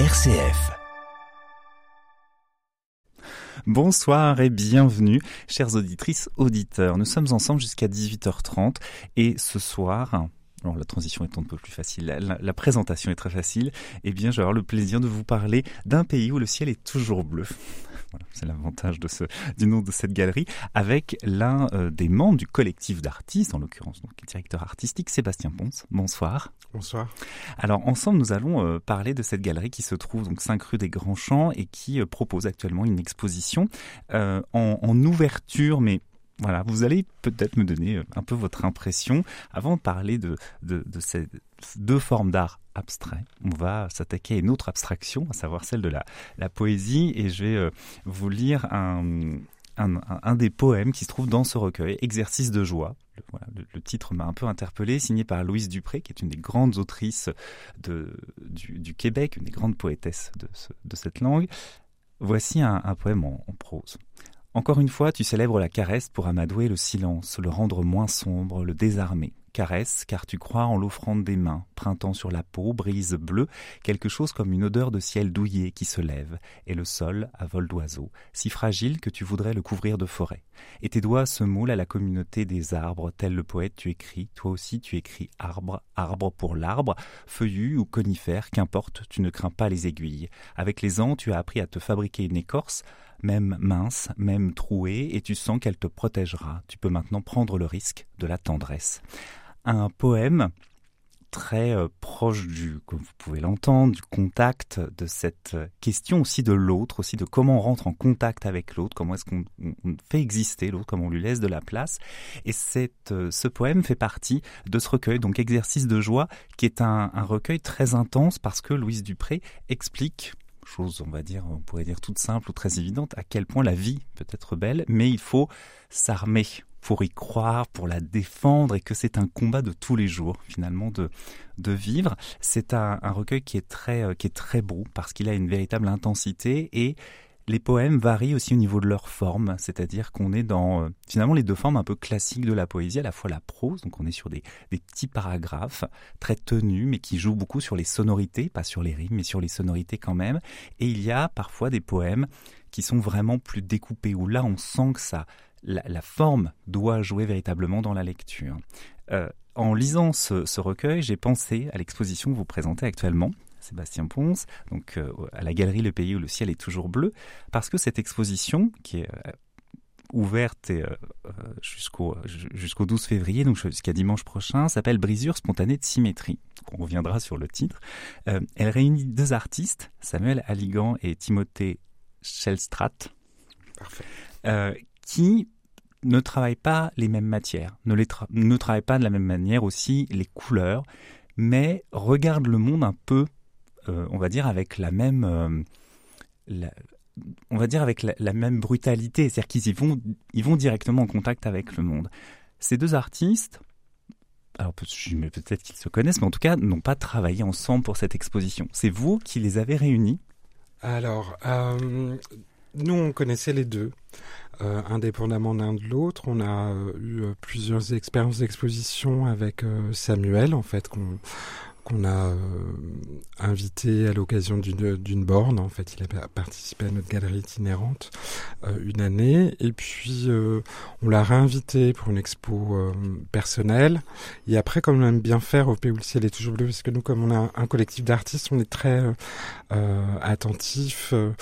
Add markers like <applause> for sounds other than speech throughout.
RCF. Bonsoir et bienvenue, chères auditrices, auditeurs. Nous sommes ensemble jusqu'à 18h30 et ce soir, alors la transition est un peu plus facile, la, présentation est très facile, eh bien j'ai le plaisir de vous parler d'un pays où le ciel est toujours bleu c'est l'avantage de ce, du nom de cette galerie, avec l'un euh, des membres du collectif d'artistes, en l'occurrence donc directeur artistique, Sébastien Ponce. Bonsoir. Bonsoir. Alors ensemble, nous allons euh, parler de cette galerie qui se trouve donc 5 rue des Grands Champs et qui euh, propose actuellement une exposition en, en ouverture, mais voilà, vous allez peut-être me donner un peu votre impression avant de parler de, de, de ces deux formes d'art abstrait. On va s'attaquer à une autre abstraction, à savoir celle de la, poésie, et je vais euh, vous lire un, des poèmes qui se trouve dans ce recueil, Exercice de joie. Le, titre m'a un peu interpellé, signé par Louise Dupré, qui est une des grandes autrices du, Québec, une des grandes poétesses de, ce, de cette langue. Voici un, poème en prose. Encore une fois, tu célèbres la caresse pour amadouer le silence, le rendre moins sombre, le désarmer. Caresse, car tu crois en l'offrande des mains, printemps sur la peau, brise bleue, quelque chose comme une odeur de ciel douillet qui se lève, et le sol à vol d'oiseau, si fragile que tu voudrais le couvrir de forêt. Et tes doigts se moulent à la communauté des arbres, tel le poète tu écris, toi aussi tu écris arbre, arbre pour l'arbre, feuillu ou conifère, qu'importe, tu ne crains pas les aiguilles. Avec les ans, tu as appris à te fabriquer une écorce, même mince, même trouée, et tu sens qu'elle te protégera. Tu peux maintenant prendre le risque de la tendresse. Un poème très euh, proche du, comme vous pouvez l'entendre, du contact, de cette question aussi de l'autre, aussi de comment on rentre en contact avec l'autre, comment est-ce qu'on fait exister l'autre, comment on lui laisse de la place. Et cette, euh, ce poème fait partie de ce recueil, donc Exercice de joie, qui est un, un recueil très intense parce que Louise Dupré explique chose, on va dire, on pourrait dire toute simple ou très évidente, à quel point la vie peut être belle, mais il faut s'armer pour y croire, pour la défendre, et que c'est un combat de tous les jours, finalement, de, de vivre. C'est un, un, recueil qui est très, euh, qui est très beau, parce qu'il a une véritable intensité, et les poèmes varient aussi au niveau de leur forme, c'est-à-dire qu'on est dans euh, finalement les deux formes un peu classiques de la poésie, à la fois la prose, donc on est sur des, des, petits paragraphes très tenus, mais qui jouent beaucoup sur les sonorités, pas sur les rimes, mais sur les sonorités quand même. Et il y a parfois des poèmes qui sont vraiment plus découpés, où là on sent que ça, la, la forme doit jouer véritablement dans la lecture. Euh, en lisant ce, ce recueil, j'ai pensé à l'exposition que vous présentez actuellement, Sébastien Ponce, donc euh, à la galerie Le Pays où le ciel est toujours bleu, parce que cette exposition, qui est euh, ouverte euh, jusqu'au jusqu'au 12 février, donc jusqu'à dimanche prochain, s'appelle Brisure spontanée de symétrie. on reviendra sur le titre. elle réunit deux artistes, Samuel Aligan et Timothée Shellstrat, qui ne travaillent pas les mêmes matières, ne, les pas de la même manière aussi les couleurs, mais regardent le monde un peu euh, on va dire, avec la même... Euh, on va dire avec la, même brutalité, c'est-à-dire qu'ils vont, ils vont directement en contact avec le monde. Ces deux artistes, alors peut-être qu'ils se connaissent, mais en tout cas n'ont pas travaillé ensemble pour cette exposition. C'est vous qui les avez réunis? Alors, euh, nous on connaissait les deux, indépendamment l'un de l'autre. On a eu plusieurs expériences d'exposition avec Samuel, en fait, qu'on qu'on a euh, invité à l'occasion d'une borne. En fait, il a participé à notre galerie itinérante euh, une année. Et puis, euh, on l'a réinvité pour une expo personnelle. Et après, comme on aime bien faire au Pays où le est toujours bleu, parce que nous, comme on a un collectif d'artistes, on est très attentif euh,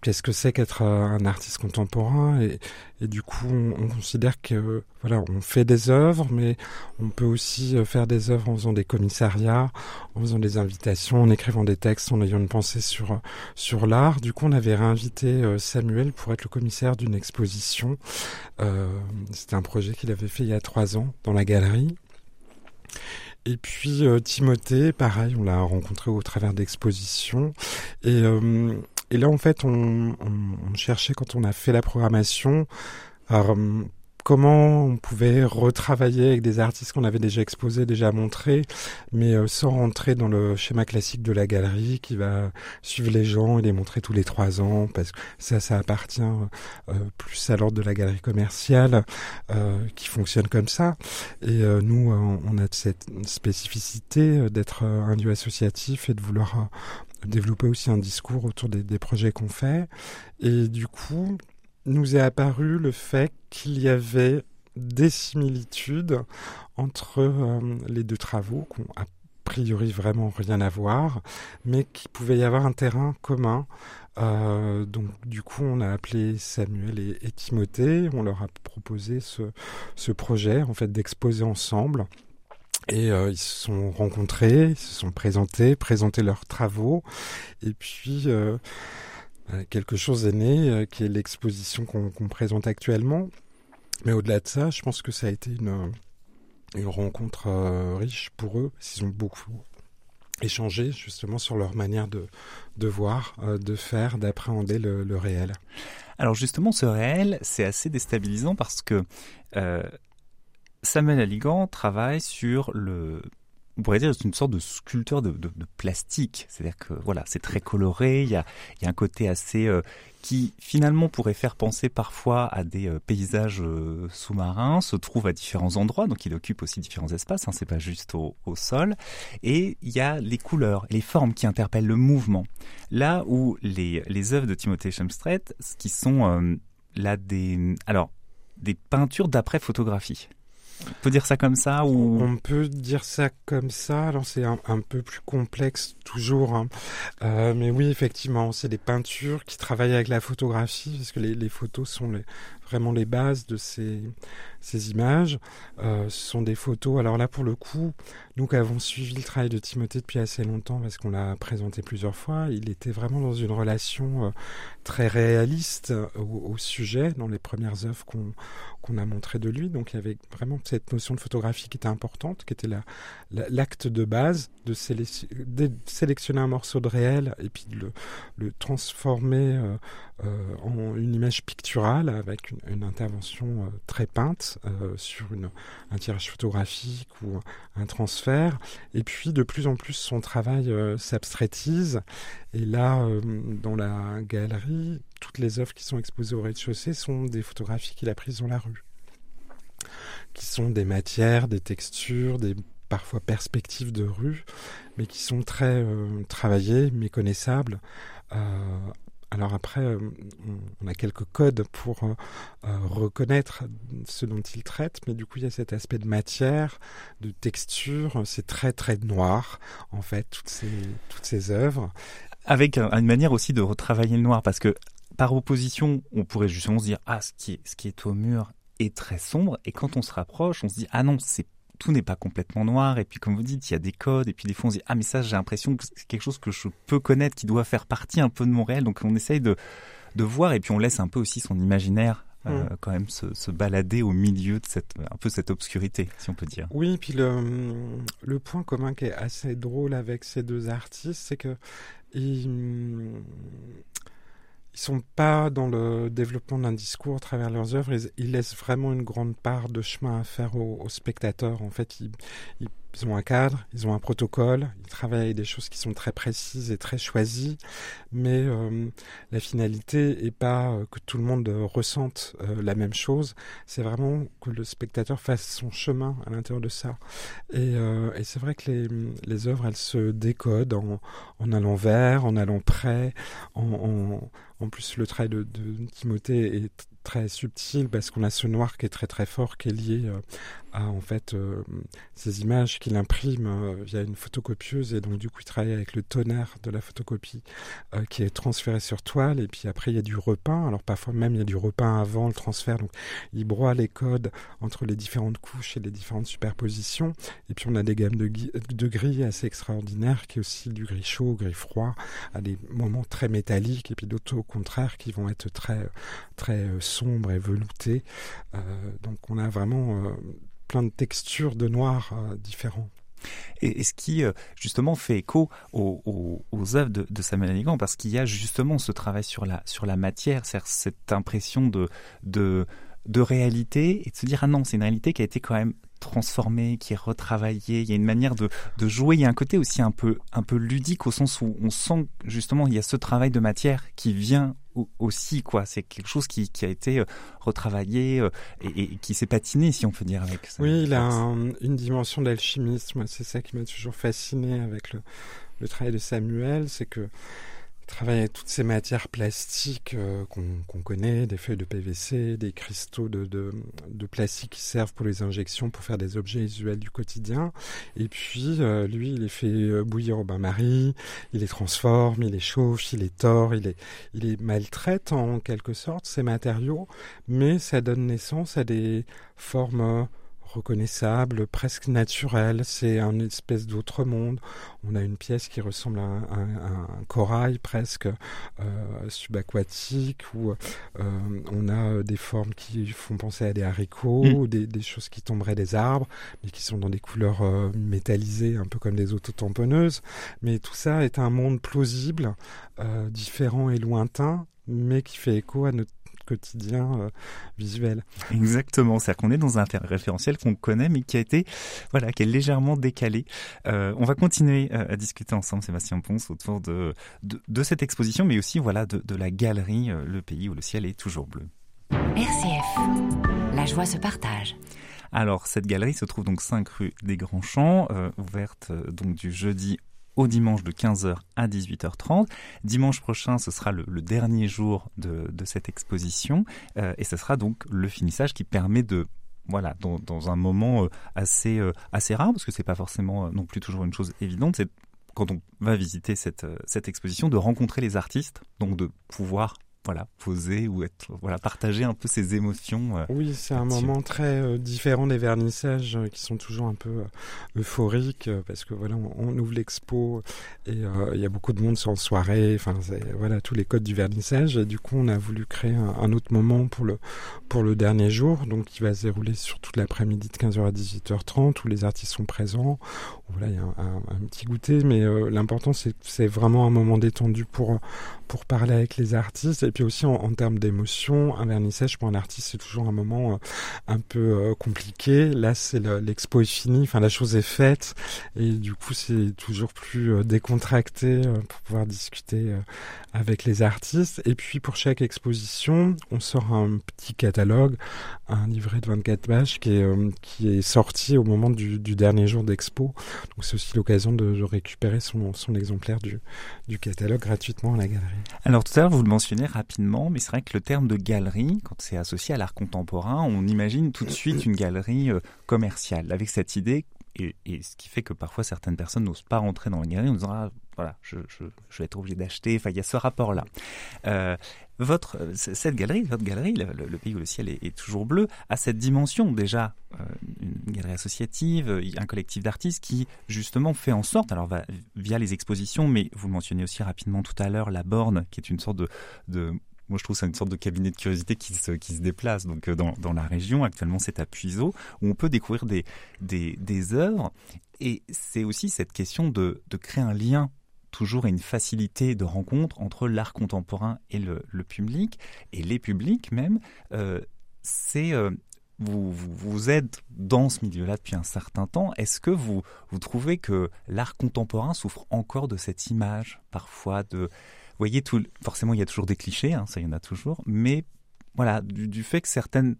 qu'est-ce que c'est qu'être euh, un artiste contemporain et, et du coup on, considère que voilà on fait des œuvres mais on peut aussi euh, faire des œuvres en faisant des commissariats en faisant des invitations en écrivant des textes en ayant une pensée sur sur l'art. Du coup on avait réinvité Samuel pour être le commissaire d'une exposition. Euh, c'était un projet qu'il avait fait il y a trois ans dans la galerie. Et puis Timothée, pareil, on l'a rencontré au travers d'expositions. Et euh, et là, en fait, on, cherchait quand on a fait la programmation, alors, comment on pouvait retravailler avec des artistes qu'on avait déjà exposés, déjà montrés, mais euh, sans rentrer dans le schéma classique de la galerie qui va suivre les gens et les montrer tous les trois ans, parce que ça, ça appartient euh, plus à l'ordre de la galerie commerciale euh, qui fonctionne comme ça. Et nous, on a cette spécificité d'être un lieu associatif et de vouloir développer aussi un discours autour des, projets qu'on fait. Et du coup, nous est apparu le fait qu'il y avait des similitudes entre euh, les deux travaux qui ont a priori vraiment rien à voir, mais qu'il pouvait y avoir un terrain commun. Euh, donc du coup, on a appelé Samuel et, Timothée, on leur a proposé ce, ce projet en fait d'exposer ensemble. Et euh, ils se sont rencontrés, ils se sont présentés, présenté leurs travaux, et puis euh, quelque chose est né, euh, qui est l'exposition qu'on présente actuellement. Mais au-delà de ça, je pense que ça a été une, une rencontre euh, riche pour eux. Ils ont beaucoup échangé justement sur leur manière de, de voir, de faire, d'appréhender le, réel. Alors justement, ce réel, c'est assez déstabilisant parce que Samuel Aligan travaille sur le on pourrait dire c'est une sorte de sculpteur de, plastique. C'est-à-dire que voilà, c'est très coloré. Il y a, un côté assez euh, qui finalement pourrait faire penser parfois à des euh, paysages euh, sous-marins. Se trouve à différents endroits, donc il occupe aussi différents espaces. Hein, c'est pas juste au, sol. Et il y a les couleurs, les formes qui interpellent le mouvement. Là où les œuvres de Timothée Chomstret, qui sont là des alors des peintures d'après photographie. On peut dire ça comme ça ou On peut dire ça comme ça. Alors c'est un, peu plus complexe toujours, hein. euh, mais oui effectivement, c'est des peintures qui travaillent avec la photographie parce que les, les photos sont les, vraiment les bases de ces, ces images. Euh, ce sont des photos. Alors là, pour le coup, nous avons suivi le travail de Timothée depuis assez longtemps, parce qu'on l'a présenté plusieurs fois, il était vraiment dans une relation euh, très réaliste euh, au, sujet, dans les premières œuvres qu'on qu'on a montrées de lui. Donc il y avait vraiment cette notion de photographie qui était importante, qui était l'acte la, de base de, sélectionner un morceau de réel et puis de le, transformer en une image picturale avec une, une intervention euh, très peinte euh, sur une, un tirage photographique ou un transfert. Et puis de plus en plus son travail s'abstraitise. Et là, dans la galerie, toutes les œuvres qui sont exposées au rez-de-chaussée sont des photographies qu'il a prises dans la rue qui sont des matières, des textures, des parfois perspectives de rue, mais qui sont très euh, travaillées, méconnaissables, euh, alors après, euh, on a quelques codes pour euh, euh, reconnaître ce dont il traite, mais du coup, il y a cet aspect de matière, de texture. C'est très très noir, en fait, toutes ces toutes ces œuvres. Avec une manière aussi de retravailler le noir, parce que par opposition, on pourrait justement se dire ah ce qui est au mur est très sombre, et quand on se rapproche, on se dit ah non c'est tout n'est pas complètement noir. Et puis, comme vous dites, il y a des codes. Et puis, des fois, on se dit, ah, mais ça, j'ai l'impression que c'est quelque chose que je peux connaître, qui doit faire partie un peu de mon réel. Donc, on essaye de, de voir. Et puis, on laisse un peu aussi son imaginaire euh, mm. quand même se, se, balader au milieu de cette un peu cette obscurité, si on peut dire. Oui, et puis le, le point commun qui est assez drôle avec ces deux artistes, c'est que ils, ils sont pas dans le développement d'un discours à travers leurs œuvres. Ils, laissent vraiment une grande part de chemin à faire aux, aux spectateurs. En fait, ils ils ont un cadre, ils ont un protocole, ils travaillent des choses qui sont très précises et très choisies, mais euh, la finalité est pas euh, que tout le monde euh, ressente la même chose, c'est vraiment que le spectateur fasse son chemin à l'intérieur de ça. Et, c'est vrai que les, œuvres, elles se décodent en, allant vers, en allant près, en plus le travail de, de Timothée est très subtil parce qu'on a ce noir qui est très très fort qui est lié euh, à en fait euh, ces images qu'il imprime euh, via une photocopieuse. Et donc du coup il travaille avec le tonnerre de la photocopie qui est transféré sur toile. Et puis après il y a du repeint. Alors parfois même il y a du repeint avant le transfert. Donc il broie les codes entre les différentes couches et les différentes superpositions. Et puis on a des gammes de, de gris assez extraordinaires qui est aussi du gris chaud gris froid à des moments très métalliques. Et puis d'autres au contraire qui vont être très très sombre et velouté. Euh, donc on a vraiment euh, plein de textures de noir euh, différents. Et, ce qui justement fait écho aux, œuvres de, Samuel Aligan, parce qu'il y a justement ce travail sur la sur la matière, cette impression de de réalité et de se dire ah non c'est une réalité qui a été quand même transformée, qui est retravaillée. Il y a une manière de, de jouer. Il y a un côté aussi un peu un peu ludique au sens où on sent justement il y a ce travail de matière qui vient aussi quoi c'est quelque chose qui, qui, a été euh, retravaillé euh, et, qui s'est patiné si on peut dire avec ça oui il a une dimension d'alchimisme c'est ça qui m'a toujours fasciné avec le, le travail de Samuel c'est que travaille avec toutes ces matières plastiques euh, qu'on connaît, des feuilles de PVC, des cristaux de, de, plastique qui servent pour les injections, pour faire des objets visuels du quotidien. Et puis, euh, lui, il les fait euh, bouillir au bain-marie, il les transforme, il les chauffe, il les tord, il il les maltraite en quelque sorte, ces matériaux, mais ça donne naissance à des formes reconnaissable, presque naturel. C'est un espèce d'autre monde. On a une pièce qui ressemble à un, corail presque euh, subaquatique, où euh, on a des formes qui font penser à des haricots, mm. des, choses qui tomberaient des arbres, mais qui sont dans des couleurs euh, métallisées, un peu comme des autotamponneuses. Mais tout ça est un monde plausible, différent et lointain, mais qui fait écho à notre quotidien euh, visuel. Exactement, c'est-à-dire qu'on est dans un référentiel qu'on connaît mais qui a été, voilà, qui est légèrement décalé. Euh, on va continuer euh, à discuter ensemble, Sébastien Ponce, autour de, de, cette exposition, mais aussi voilà de, de la galerie Le pays où le ciel est toujours bleu. RCF, la joie se partage. Alors, cette galerie se trouve donc 5 rue des Grands Champs, ouverte donc du jeudi au dimanche de 15h à 18h30. Dimanche prochain, ce sera le, dernier jour de, cette exposition euh, et ce sera donc le finissage qui permet de voilà, dans, un moment euh, assez, euh, assez rare, parce que c'est pas forcément non plus toujours une chose évidente, c'est quand on va visiter cette, cette exposition, de rencontrer les artistes, donc de pouvoir voilà, poser ou être, voilà, partager un peu ses émotions. Euh, oui, c'est un moment très euh, différent des vernissages euh, qui sont toujours un peu euphoriques parce que voilà, on, ouvre l'expo et il y a beaucoup de monde sur soirée. Enfin, voilà, tous les codes du vernissage. Et du coup, on a voulu créer un, autre moment pour le pour le dernier jour, donc qui va se dérouler sur toute l'après-midi de 15h à 18h30 où les artistes sont présents. Voilà, il y a un, un, petit goûter, mais l'important c'est c'est vraiment un moment détendu pour pour parler avec les artistes. Et puis aussi en, termes d'émotion, un vernissage pour un artiste, c'est toujours un moment euh, un peu euh, compliqué. Là, c'est l'expo est finie, enfin la chose est faite, et du coup, c'est toujours plus euh, décontracté pour pouvoir discuter avec les artistes. Et puis pour chaque exposition, on sort un petit catalogue, un livret de 24 pages qui est, qui est sorti au moment du, dernier jour d'expo. Donc c'est aussi l'occasion de, récupérer son, exemplaire du, du catalogue gratuitement à la galerie. Alors tout à l'heure, vous le mentionnez rapidement, mais c'est vrai que le terme de galerie, quand c'est associé à l'art contemporain, on imagine tout de <coughs> suite une galerie euh, commerciale, avec cette idée, et, ce qui fait que parfois certaines personnes n'osent pas rentrer dans la galerie en disant ah, voilà, je, vais être obligé d'acheter. Enfin, il y a ce rapport-là. Euh, votre cette galerie, votre galerie, le, pays où le ciel est, toujours bleu, a cette dimension déjà euh, une galerie associative, euh, un collectif d'artistes qui justement fait en sorte, alors via les expositions, mais vous mentionnez aussi rapidement tout à l'heure, la borne, qui est une sorte de, de moi, je trouve c'est une sorte de cabinet de curiosité qui se, qui se déplace. Donc, dans, dans la région, actuellement, c'est à Puiseau, où on peut découvrir des, des, des œuvres. Et c'est aussi cette question de, de créer un lien toujours une facilité de rencontre entre l'art contemporain et le, public, et les publics même. Euh, c'est euh, vous, vous, êtes dans ce milieu-là depuis un certain temps. Est-ce que vous, vous trouvez que l'art contemporain souffre encore de cette image, parfois de... Vous voyez, tout, forcément, il y a toujours des clichés, hein, ça, il y en a toujours, mais voilà, du, fait que certaines,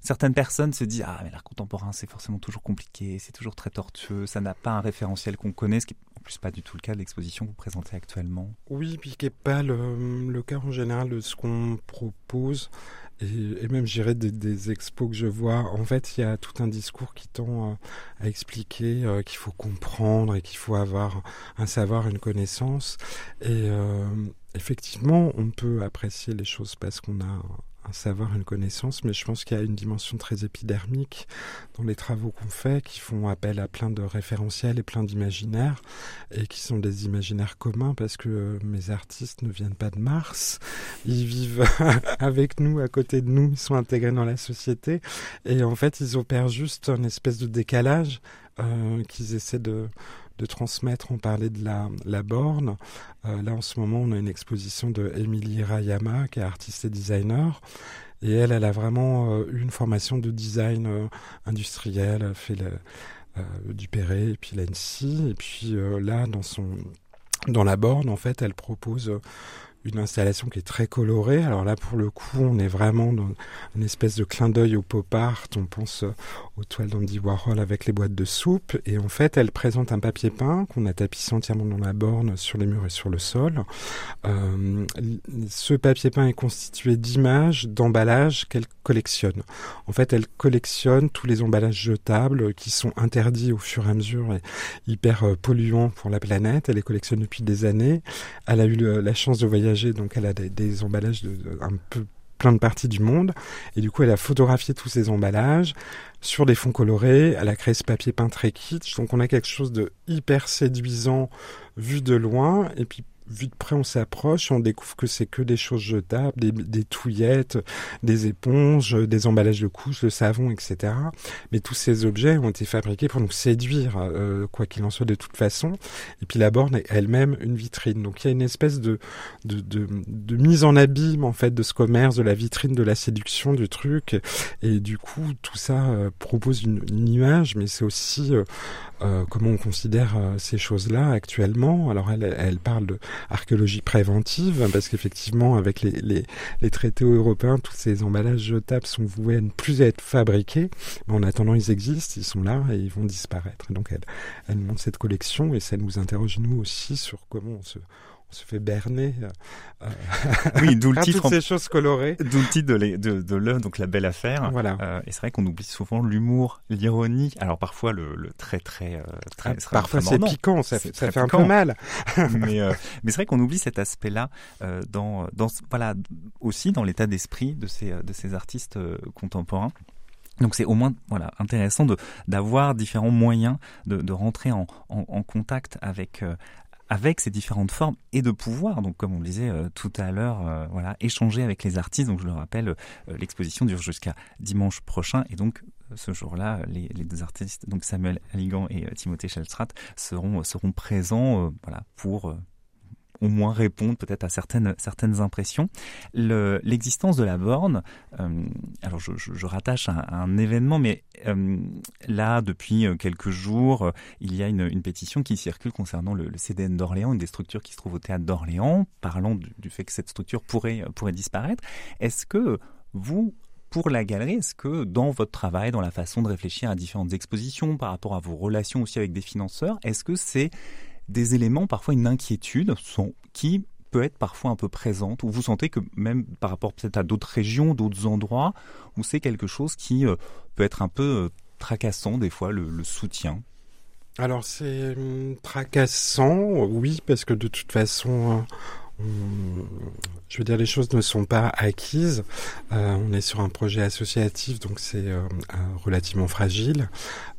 certaines personnes se disent Ah, mais l'art contemporain, c'est forcément toujours compliqué, c'est toujours très tortueux, ça n'a pas un référentiel qu'on connaît, ce qui plus pas du tout le cas de l'exposition que vous présentez actuellement. Oui, puis qui n'est pas le, le, cas en général de ce qu'on propose. Et, même, j'irais des, expos que je vois. En fait, il y a tout un discours qui tend à, à expliquer euh, qu'il faut comprendre et qu'il faut avoir un savoir, une connaissance. Et euh, effectivement, on peut apprécier les choses parce qu'on a un savoir, une connaissance, mais je pense qu'il y a une dimension très épidermique dans les travaux qu'on fait, qui font appel à plein de référentiels et plein d'imaginaires, et qui sont des imaginaires communs parce que euh, mes artistes ne viennent pas de Mars, ils vivent <laughs> avec nous, à côté de nous, ils sont intégrés dans la société, et en fait ils opèrent juste une espèce de décalage euh, qu'ils essaient de de transmettre. On parlait de la, la borne. là, en ce moment, on a une exposition de Emily Rayama, qui est artiste et designer. Et elle, elle a vraiment eu une formation de design industriel, elle fait du Perret et puis l'ANSI. Et puis là, dans son dans la borne, en fait, elle propose une installation qui est très colorée. Alors là, pour le coup, on est vraiment dans une espèce de clin d'œil au pop art. On pense euh, aux toiles d'Andy Warhol avec les boîtes de soupe. Et en fait, elle présente un papier peint qu'on a tapissé entièrement dans la borne, sur les murs et sur le sol. Euh, ce papier peint est constitué d'images, d'emballages qu'elle collectionne. En fait, elle collectionne tous les emballages jetables qui sont interdits au fur et à mesure et hyper euh, polluants pour la planète. Elle les collectionne depuis des années. Elle a eu la chance de voyager donc elle a des, emballages de, un peu plein de parties du monde. Et du coup, elle a photographié tous ces emballages sur des fonds colorés. Elle a créé ce papier peint très kitsch. Donc on a quelque chose de hyper séduisant vu de loin. Et puis vu de près, on s'approche, on découvre que c'est que des choses jetables, des, des, touillettes, des éponges, des emballages de couches, de savon, etc. Mais tous ces objets ont été fabriqués pour nous séduire, euh, quoi qu'il en soit de toute façon. Et puis la borne est elle-même une vitrine. Donc il y a une espèce de, de, de, de, mise en abîme, en fait, de ce commerce, de la vitrine, de la séduction du truc. Et du coup, tout ça euh, propose une, une, image, mais c'est aussi euh, euh comment on considère euh, ces choses-là actuellement. Alors elle, elle parle de archéologie préventive, parce qu'effectivement, avec les, les, traités européens, tous ces emballages jetables sont voués à ne plus être fabriqués. Mais en attendant, ils existent, ils sont là et ils vont disparaître. donc, elle, elle montre cette collection et ça nous interroge, nous aussi, sur comment on se, on se fait berner. Euh, oui, <laughs> d'où le titre. Toutes ces choses colorées. D'où le titre de, de, de l'œuvre, donc la belle affaire. Voilà. Euh, et c'est vrai qu'on oublie souvent l'humour, l'ironie. Alors parfois le, le très très euh, très. Ah, parfois c'est piquant, ça, fait, ça fait un peu mal. <laughs> mais euh, mais c'est vrai qu'on oublie cet aspect-là euh, dans dans voilà aussi dans l'état d'esprit de ces de ces artistes contemporains. Donc c'est au moins voilà intéressant de d'avoir différents moyens de, de rentrer en, en, en contact avec euh, avec ces différentes formes et de pouvoir, donc comme on le disait euh, tout à l'heure, euh, voilà, échanger avec les artistes. Donc je le rappelle, euh, l'exposition dure jusqu'à dimanche prochain et donc ce jour-là, les, deux artistes, donc Samuel Aligan et Timothée Schellstrat, seront seront présents, voilà, pour au moins répondre peut-être à certaines certaines impressions. L'existence de la borne, euh, alors je, rattache à, un événement, mais euh, là depuis quelques jours, il y a une, une pétition qui circule concernant le, le CDN d'Orléans, une des structures qui se trouve au théâtre d'Orléans, parlant du, du, fait que cette structure pourrait pourrait disparaître. Est-ce que vous pour la galerie, est-ce que dans votre travail, dans la façon de réfléchir à différentes expositions, par rapport à vos relations aussi avec des financeurs, est-ce que c'est des éléments, parfois une inquiétude, sont, qui peut être parfois un peu présente, ou vous sentez que même par rapport peut-être à d'autres régions, d'autres endroits, où c'est quelque chose qui euh, peut être un peu euh, tracassant des fois, le, le soutien? Alors c'est hum, tracassant, oui, parce que de toute façon... Euh, je veux dire, les choses ne sont pas acquises. Euh, on est sur un projet associatif, donc c'est euh, relativement fragile.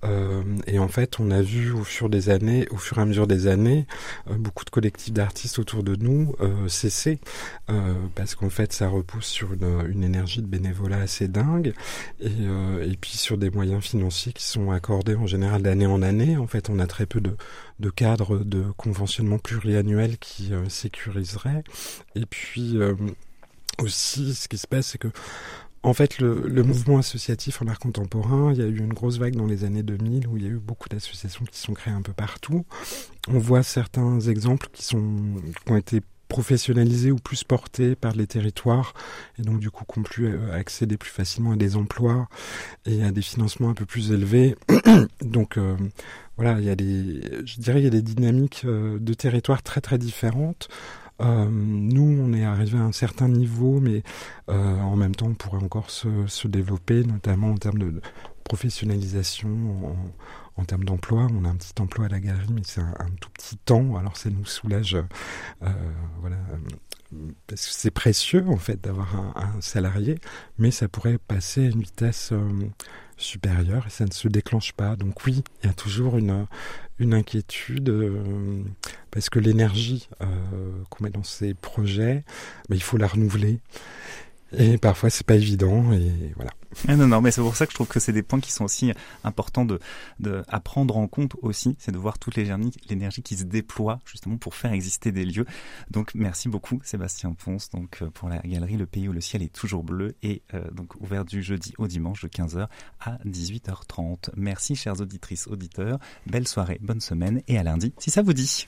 Euh, et en fait, on a vu au fur des années, au fur et à mesure des années, euh, beaucoup de collectifs d'artistes autour de nous euh, cesser parce qu'en fait, ça repousse sur une, une, énergie de bénévolat assez dingue et, et puis sur des moyens financiers qui sont accordés en général d'année en année. En fait, on a très peu de, de cadres de conventionnement pluriannuel qui sécuriseraient. Et puis aussi, ce qui se passe, c'est que en fait, le, le, mouvement associatif en art contemporain, il y a eu une grosse vague dans les années 2000 où il y a eu beaucoup d'associations qui sont créées un peu partout. On voit certains exemples qui, sont, qui ont été professionnalisés ou plus portés par les territoires et donc du coup qu'on pu euh, accéder plus facilement à des emplois et à des financements un peu plus élevés. <coughs> donc euh, voilà, il y a des, je dirais, il y a des dynamiques euh, de territoires très très différentes. Nous, on est arrivé à un certain niveau, mais en même temps, on pourrait encore se, se développer, notamment en termes de professionnalisation, en, en termes d'emploi. On a un petit emploi à la galerie, mais c'est un, tout petit temps. Alors, ça nous soulage, euh, voilà, parce que c'est précieux en fait d'avoir un, salarié, mais ça pourrait passer à une vitesse euh, supérieure et ça ne se déclenche pas. Donc oui, il y a toujours une, une inquiétude euh, parce que l'énergie euh, qu'on met dans ces projets, bah, il faut la renouveler. Et parfois c'est pas évident et voilà. Ah non, non, mais c'est pour ça que je trouve que c'est des points qui sont aussi importants de, de à prendre en compte aussi, c'est de voir toute l'énergie qui se déploie justement pour faire exister des lieux. Donc merci beaucoup Sébastien Ponce donc euh, pour la galerie Le Pays où le ciel est toujours bleu et euh, donc ouvert du jeudi au dimanche de 15h à 18h30. Merci chères auditrices, auditeurs, belle soirée, bonne semaine et à lundi si ça vous dit.